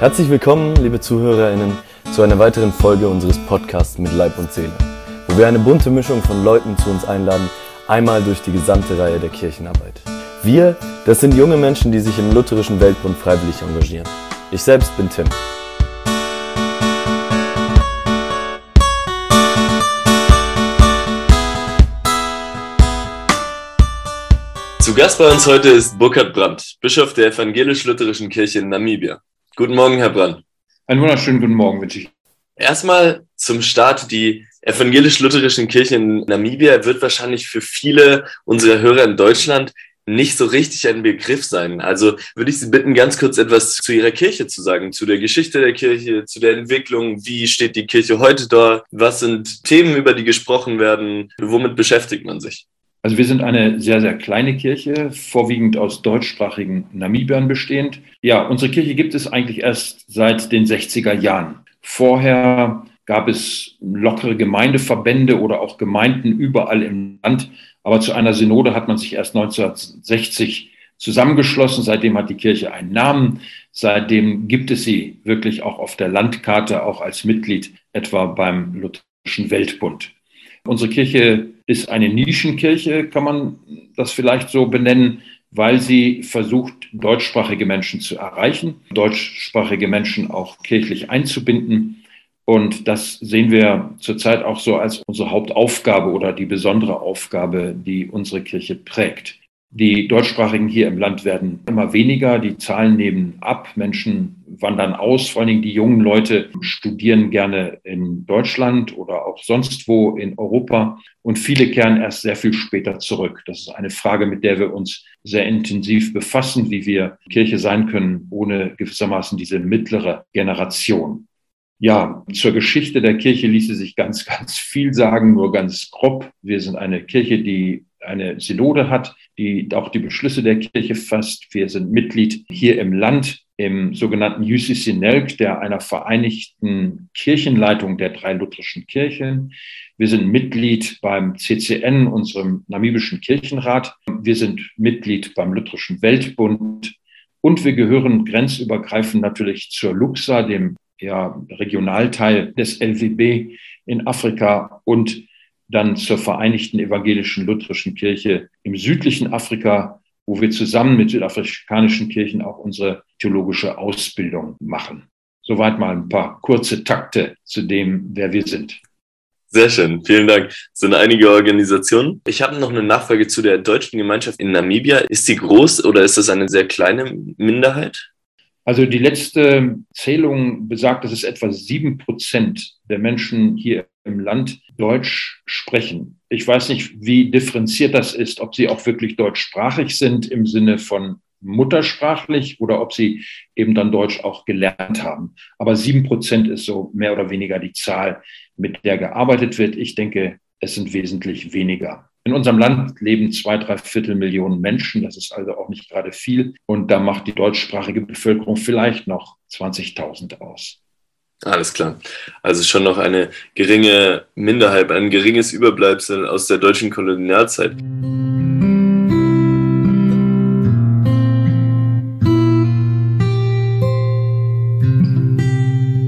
Herzlich willkommen, liebe ZuhörerInnen, zu einer weiteren Folge unseres Podcasts mit Leib und Seele, wo wir eine bunte Mischung von Leuten zu uns einladen, einmal durch die gesamte Reihe der Kirchenarbeit. Wir, das sind junge Menschen, die sich im Lutherischen Weltbund freiwillig engagieren. Ich selbst bin Tim. Zu Gast bei uns heute ist Burkhard Brandt, Bischof der Evangelisch-Lutherischen Kirche in Namibia. Guten Morgen, Herr Brandt. Einen wunderschönen guten Morgen wünsche ich. Erstmal zum Start. Die evangelisch-lutherischen Kirche in Namibia wird wahrscheinlich für viele unserer Hörer in Deutschland nicht so richtig ein Begriff sein. Also würde ich Sie bitten, ganz kurz etwas zu Ihrer Kirche zu sagen, zu der Geschichte der Kirche, zu der Entwicklung. Wie steht die Kirche heute da? Was sind Themen, über die gesprochen werden? Womit beschäftigt man sich? Also wir sind eine sehr, sehr kleine Kirche, vorwiegend aus deutschsprachigen Namibiern bestehend. Ja, unsere Kirche gibt es eigentlich erst seit den 60er Jahren. Vorher gab es lockere Gemeindeverbände oder auch Gemeinden überall im Land. Aber zu einer Synode hat man sich erst 1960 zusammengeschlossen. Seitdem hat die Kirche einen Namen. Seitdem gibt es sie wirklich auch auf der Landkarte, auch als Mitglied etwa beim Lutherischen Weltbund. Unsere Kirche ist eine Nischenkirche, kann man das vielleicht so benennen, weil sie versucht, deutschsprachige Menschen zu erreichen, deutschsprachige Menschen auch kirchlich einzubinden. Und das sehen wir zurzeit auch so als unsere Hauptaufgabe oder die besondere Aufgabe, die unsere Kirche prägt. Die Deutschsprachigen hier im Land werden immer weniger, die Zahlen nehmen ab, Menschen wandern aus, vor allen Dingen die jungen Leute studieren gerne in Deutschland oder auch sonst wo in Europa und viele kehren erst sehr viel später zurück. Das ist eine Frage, mit der wir uns sehr intensiv befassen, wie wir Kirche sein können, ohne gewissermaßen diese mittlere Generation. Ja, zur Geschichte der Kirche ließe sich ganz, ganz viel sagen, nur ganz grob. Wir sind eine Kirche, die eine Synode hat, die auch die Beschlüsse der Kirche fasst. Wir sind Mitglied hier im Land im sogenannten UCC NELC, der einer vereinigten Kirchenleitung der drei lutherischen Kirchen. Wir sind Mitglied beim CCN, unserem namibischen Kirchenrat. Wir sind Mitglied beim Lutherischen Weltbund und wir gehören grenzübergreifend natürlich zur LUXA, dem ja, Regionalteil des LWB in Afrika und dann zur Vereinigten Evangelischen Lutherischen Kirche im südlichen Afrika, wo wir zusammen mit südafrikanischen Kirchen auch unsere theologische Ausbildung machen. Soweit mal ein paar kurze Takte zu dem, wer wir sind. Sehr schön, vielen Dank. Das sind einige Organisationen. Ich habe noch eine Nachfrage zu der deutschen Gemeinschaft in Namibia. Ist sie groß oder ist das eine sehr kleine Minderheit? Also die letzte Zählung besagt, dass es etwa sieben Prozent der Menschen hier im Land Deutsch sprechen. Ich weiß nicht, wie differenziert das ist, ob sie auch wirklich deutschsprachig sind im Sinne von muttersprachlich oder ob sie eben dann Deutsch auch gelernt haben. Aber sieben Prozent ist so mehr oder weniger die Zahl, mit der gearbeitet wird. Ich denke, es sind wesentlich weniger. In unserem Land leben zwei, drei Viertel Millionen Menschen. Das ist also auch nicht gerade viel. Und da macht die deutschsprachige Bevölkerung vielleicht noch 20.000 aus. Alles klar. Also schon noch eine geringe Minderheit, ein geringes Überbleibsel aus der deutschen Kolonialzeit.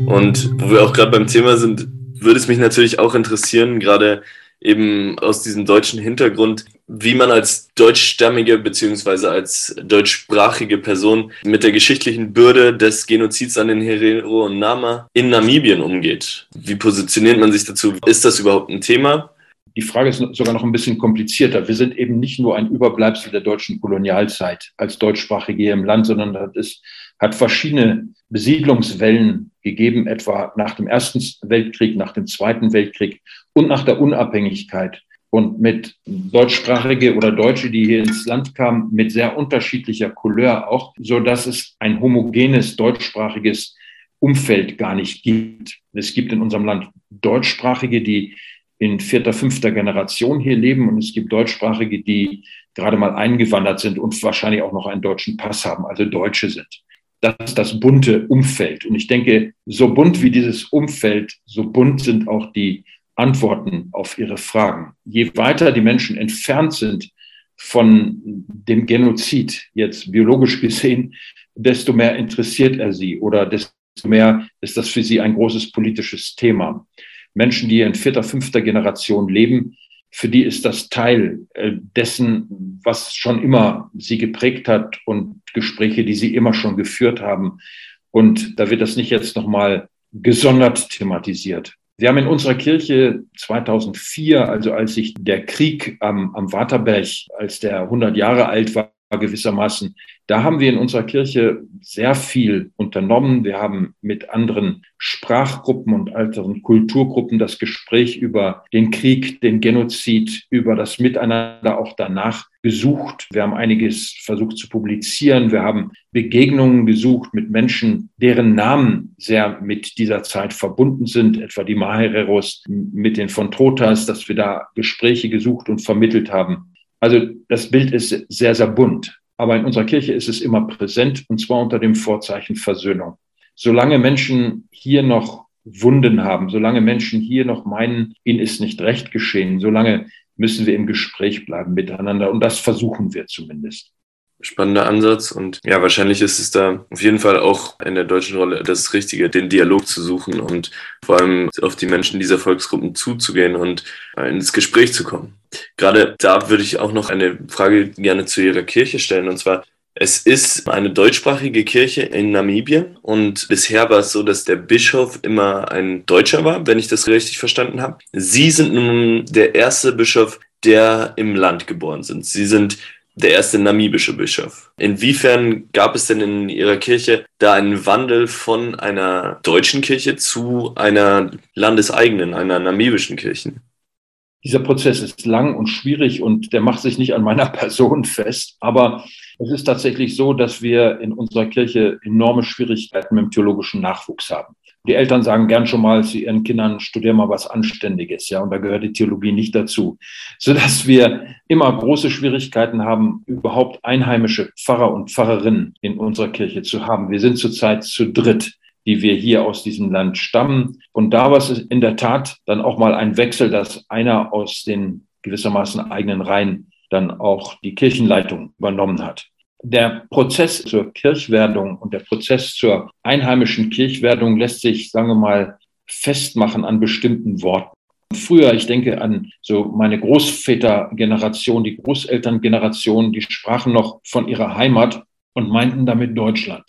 Und wo wir auch gerade beim Thema sind, würde es mich natürlich auch interessieren, gerade eben aus diesem deutschen Hintergrund, wie man als deutschstämmige beziehungsweise als deutschsprachige Person mit der geschichtlichen Bürde des Genozids an den Herero und Nama in Namibien umgeht. Wie positioniert man sich dazu? Ist das überhaupt ein Thema? Die Frage ist sogar noch ein bisschen komplizierter. Wir sind eben nicht nur ein Überbleibsel der deutschen Kolonialzeit als Deutschsprachige hier im Land, sondern das ist, hat verschiedene Besiedlungswellen gegeben, etwa nach dem Ersten Weltkrieg, nach dem Zweiten Weltkrieg und nach der Unabhängigkeit. Und mit Deutschsprachige oder Deutsche, die hier ins Land kamen, mit sehr unterschiedlicher Couleur auch, so dass es ein homogenes deutschsprachiges Umfeld gar nicht gibt. Es gibt in unserem Land Deutschsprachige, die in vierter, fünfter Generation hier leben und es gibt Deutschsprachige, die gerade mal eingewandert sind und wahrscheinlich auch noch einen deutschen Pass haben, also Deutsche sind das ist das bunte Umfeld. Und ich denke, so bunt wie dieses Umfeld, so bunt sind auch die Antworten auf ihre Fragen. Je weiter die Menschen entfernt sind von dem Genozid, jetzt biologisch gesehen, desto mehr interessiert er sie oder desto mehr ist das für sie ein großes politisches Thema. Menschen, die in vierter, fünfter Generation leben, für die ist das Teil äh, dessen, was schon immer sie geprägt hat und Gespräche, die sie immer schon geführt haben. Und da wird das nicht jetzt nochmal gesondert thematisiert. Wir haben in unserer Kirche 2004, also als sich der Krieg am, am Waterberg, als der 100 Jahre alt war, gewissermaßen. Da haben wir in unserer Kirche sehr viel unternommen. Wir haben mit anderen Sprachgruppen und anderen Kulturgruppen das Gespräch über den Krieg, den Genozid, über das Miteinander auch danach gesucht. Wir haben einiges versucht zu publizieren. Wir haben Begegnungen gesucht mit Menschen, deren Namen sehr mit dieser Zeit verbunden sind, etwa die Mahereros mit den von Trotas, dass wir da Gespräche gesucht und vermittelt haben. Also das Bild ist sehr, sehr bunt. Aber in unserer Kirche ist es immer präsent und zwar unter dem Vorzeichen Versöhnung. Solange Menschen hier noch Wunden haben, solange Menschen hier noch meinen, ihnen ist nicht recht geschehen, solange müssen wir im Gespräch bleiben miteinander. Und das versuchen wir zumindest spannender Ansatz und ja, wahrscheinlich ist es da auf jeden Fall auch in der deutschen Rolle das Richtige, den Dialog zu suchen und vor allem auf die Menschen dieser Volksgruppen zuzugehen und ins Gespräch zu kommen. Gerade da würde ich auch noch eine Frage gerne zu Ihrer Kirche stellen und zwar, es ist eine deutschsprachige Kirche in Namibien und bisher war es so, dass der Bischof immer ein Deutscher war, wenn ich das richtig verstanden habe. Sie sind nun der erste Bischof, der im Land geboren sind. Sie sind der erste namibische Bischof. Inwiefern gab es denn in Ihrer Kirche da einen Wandel von einer deutschen Kirche zu einer landeseigenen, einer namibischen Kirche? Dieser Prozess ist lang und schwierig und der macht sich nicht an meiner Person fest. Aber es ist tatsächlich so, dass wir in unserer Kirche enorme Schwierigkeiten mit dem theologischen Nachwuchs haben. Die Eltern sagen gern schon mal zu ihren Kindern, studier mal was Anständiges, ja, und da gehört die Theologie nicht dazu. Sodass wir immer große Schwierigkeiten haben, überhaupt einheimische Pfarrer und Pfarrerinnen in unserer Kirche zu haben. Wir sind zurzeit zu dritt die wir hier aus diesem Land stammen. Und da war es in der Tat dann auch mal ein Wechsel, dass einer aus den gewissermaßen eigenen Reihen dann auch die Kirchenleitung übernommen hat der Prozess zur Kirchwerdung und der Prozess zur einheimischen Kirchwerdung lässt sich, sagen wir mal, festmachen an bestimmten Worten. Früher, ich denke an so meine Großvätergeneration, die Großelterngeneration, die sprachen noch von ihrer Heimat und meinten damit Deutschland.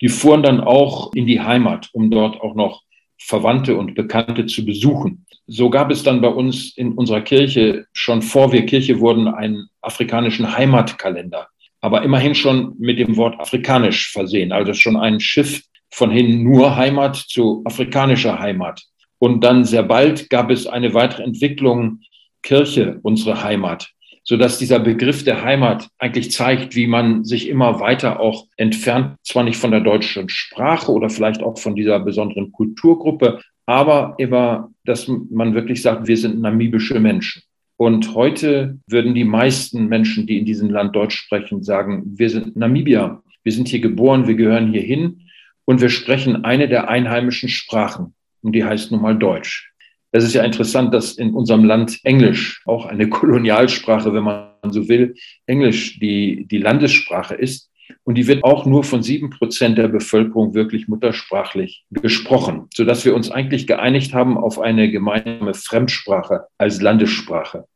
Die fuhren dann auch in die Heimat, um dort auch noch Verwandte und Bekannte zu besuchen. So gab es dann bei uns in unserer Kirche schon vor wir Kirche wurden einen afrikanischen Heimatkalender aber immerhin schon mit dem Wort afrikanisch versehen. Also schon ein Schiff von hin nur Heimat zu afrikanischer Heimat. Und dann sehr bald gab es eine weitere Entwicklung Kirche, unsere Heimat, so dass dieser Begriff der Heimat eigentlich zeigt, wie man sich immer weiter auch entfernt, zwar nicht von der deutschen Sprache oder vielleicht auch von dieser besonderen Kulturgruppe, aber immer, dass man wirklich sagt, wir sind namibische Menschen. Und heute würden die meisten Menschen, die in diesem Land Deutsch sprechen, sagen, wir sind Namibier, wir sind hier geboren, wir gehören hier hin und wir sprechen eine der einheimischen Sprachen und die heißt nun mal Deutsch. Es ist ja interessant, dass in unserem Land Englisch, auch eine Kolonialsprache, wenn man so will, Englisch die, die Landessprache ist. Und die wird auch nur von sieben Prozent der Bevölkerung wirklich muttersprachlich gesprochen, sodass wir uns eigentlich geeinigt haben auf eine gemeinsame Fremdsprache als Landessprache.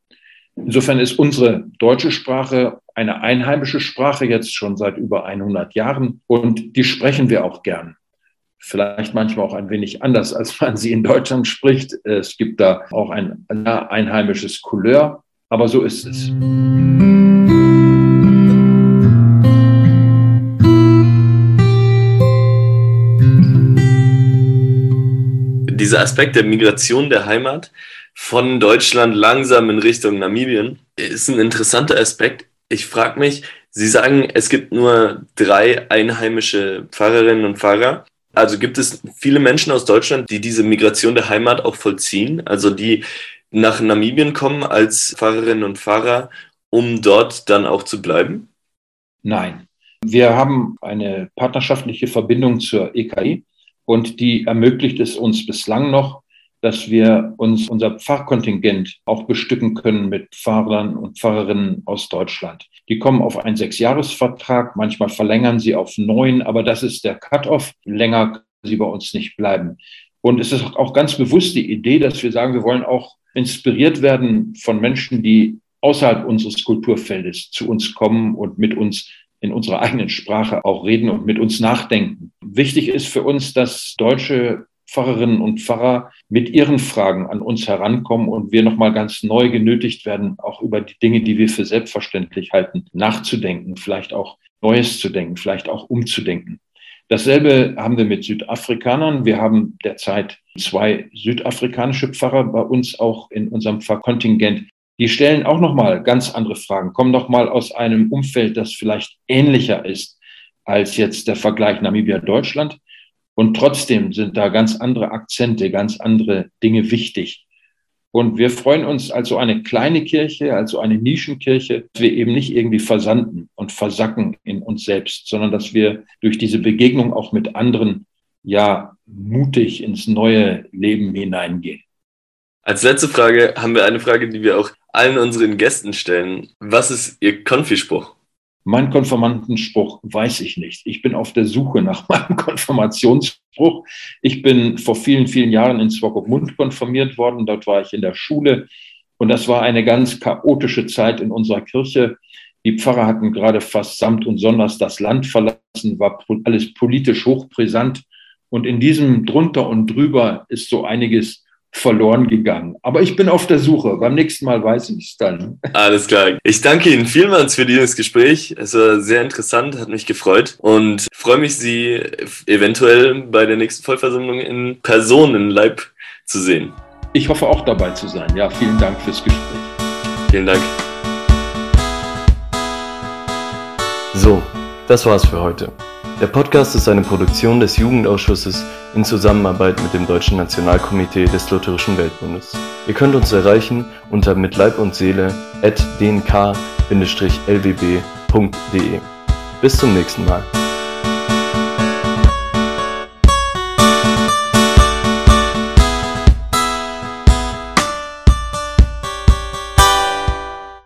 Insofern ist unsere deutsche Sprache eine einheimische Sprache jetzt schon seit über 100 Jahren und die sprechen wir auch gern. Vielleicht manchmal auch ein wenig anders, als man sie in Deutschland spricht. Es gibt da auch ein einheimisches Couleur, aber so ist es. Dieser Aspekt der Migration der Heimat von Deutschland langsam in Richtung Namibien ist ein interessanter Aspekt. Ich frage mich, Sie sagen, es gibt nur drei einheimische Pfarrerinnen und Pfarrer. Also gibt es viele Menschen aus Deutschland, die diese Migration der Heimat auch vollziehen, also die nach Namibien kommen als Pfarrerinnen und Pfarrer, um dort dann auch zu bleiben? Nein. Wir haben eine partnerschaftliche Verbindung zur EKI und die ermöglicht es uns bislang noch, dass wir uns unser Pfarrkontingent auch bestücken können mit Pfarrern und Pfarrerinnen aus Deutschland. Die kommen auf einen Sechsjahresvertrag, manchmal verlängern sie auf neun, aber das ist der Cut-off. Länger sie bei uns nicht bleiben. Und es ist auch ganz bewusst die Idee, dass wir sagen, wir wollen auch inspiriert werden von Menschen, die außerhalb unseres Kulturfeldes zu uns kommen und mit uns in unserer eigenen Sprache auch reden und mit uns nachdenken. Wichtig ist für uns, dass deutsche Pfarrerinnen und Pfarrer mit ihren Fragen an uns herankommen und wir nochmal ganz neu genötigt werden, auch über die Dinge, die wir für selbstverständlich halten, nachzudenken, vielleicht auch Neues zu denken, vielleicht auch umzudenken. Dasselbe haben wir mit Südafrikanern. Wir haben derzeit zwei südafrikanische Pfarrer bei uns auch in unserem Pfarrkontingent. Die stellen auch nochmal ganz andere Fragen, kommen nochmal aus einem Umfeld, das vielleicht ähnlicher ist als jetzt der Vergleich Namibia-Deutschland. Und trotzdem sind da ganz andere Akzente, ganz andere Dinge wichtig. Und wir freuen uns als so eine kleine Kirche, als so eine Nischenkirche, dass wir eben nicht irgendwie versanden und versacken in uns selbst, sondern dass wir durch diese Begegnung auch mit anderen ja mutig ins neue Leben hineingehen. Als letzte Frage haben wir eine Frage, die wir auch allen unseren Gästen stellen. Was ist Ihr Konfispruch? Mein Konfirmandenspruch weiß ich nicht. Ich bin auf der Suche nach meinem Konfirmationsspruch. Ich bin vor vielen, vielen Jahren in Swakopmund konfirmiert worden. Dort war ich in der Schule. Und das war eine ganz chaotische Zeit in unserer Kirche. Die Pfarrer hatten gerade fast samt und sonders das Land verlassen, war alles politisch hochbrisant. Und in diesem drunter und drüber ist so einiges verloren gegangen. Aber ich bin auf der Suche. Beim nächsten Mal weiß ich es dann. Alles klar. Ich danke Ihnen vielmals für dieses Gespräch. Es war sehr interessant, hat mich gefreut und freue mich, Sie eventuell bei der nächsten Vollversammlung in Person, in Leib zu sehen. Ich hoffe auch dabei zu sein. Ja, vielen Dank fürs Gespräch. Vielen Dank. So, das war's für heute. Der Podcast ist eine Produktion des Jugendausschusses in Zusammenarbeit mit dem Deutschen Nationalkomitee des Lutherischen Weltbundes. Ihr könnt uns erreichen unter mit Leib und Seele at dnk-lwb.de. Bis zum nächsten Mal.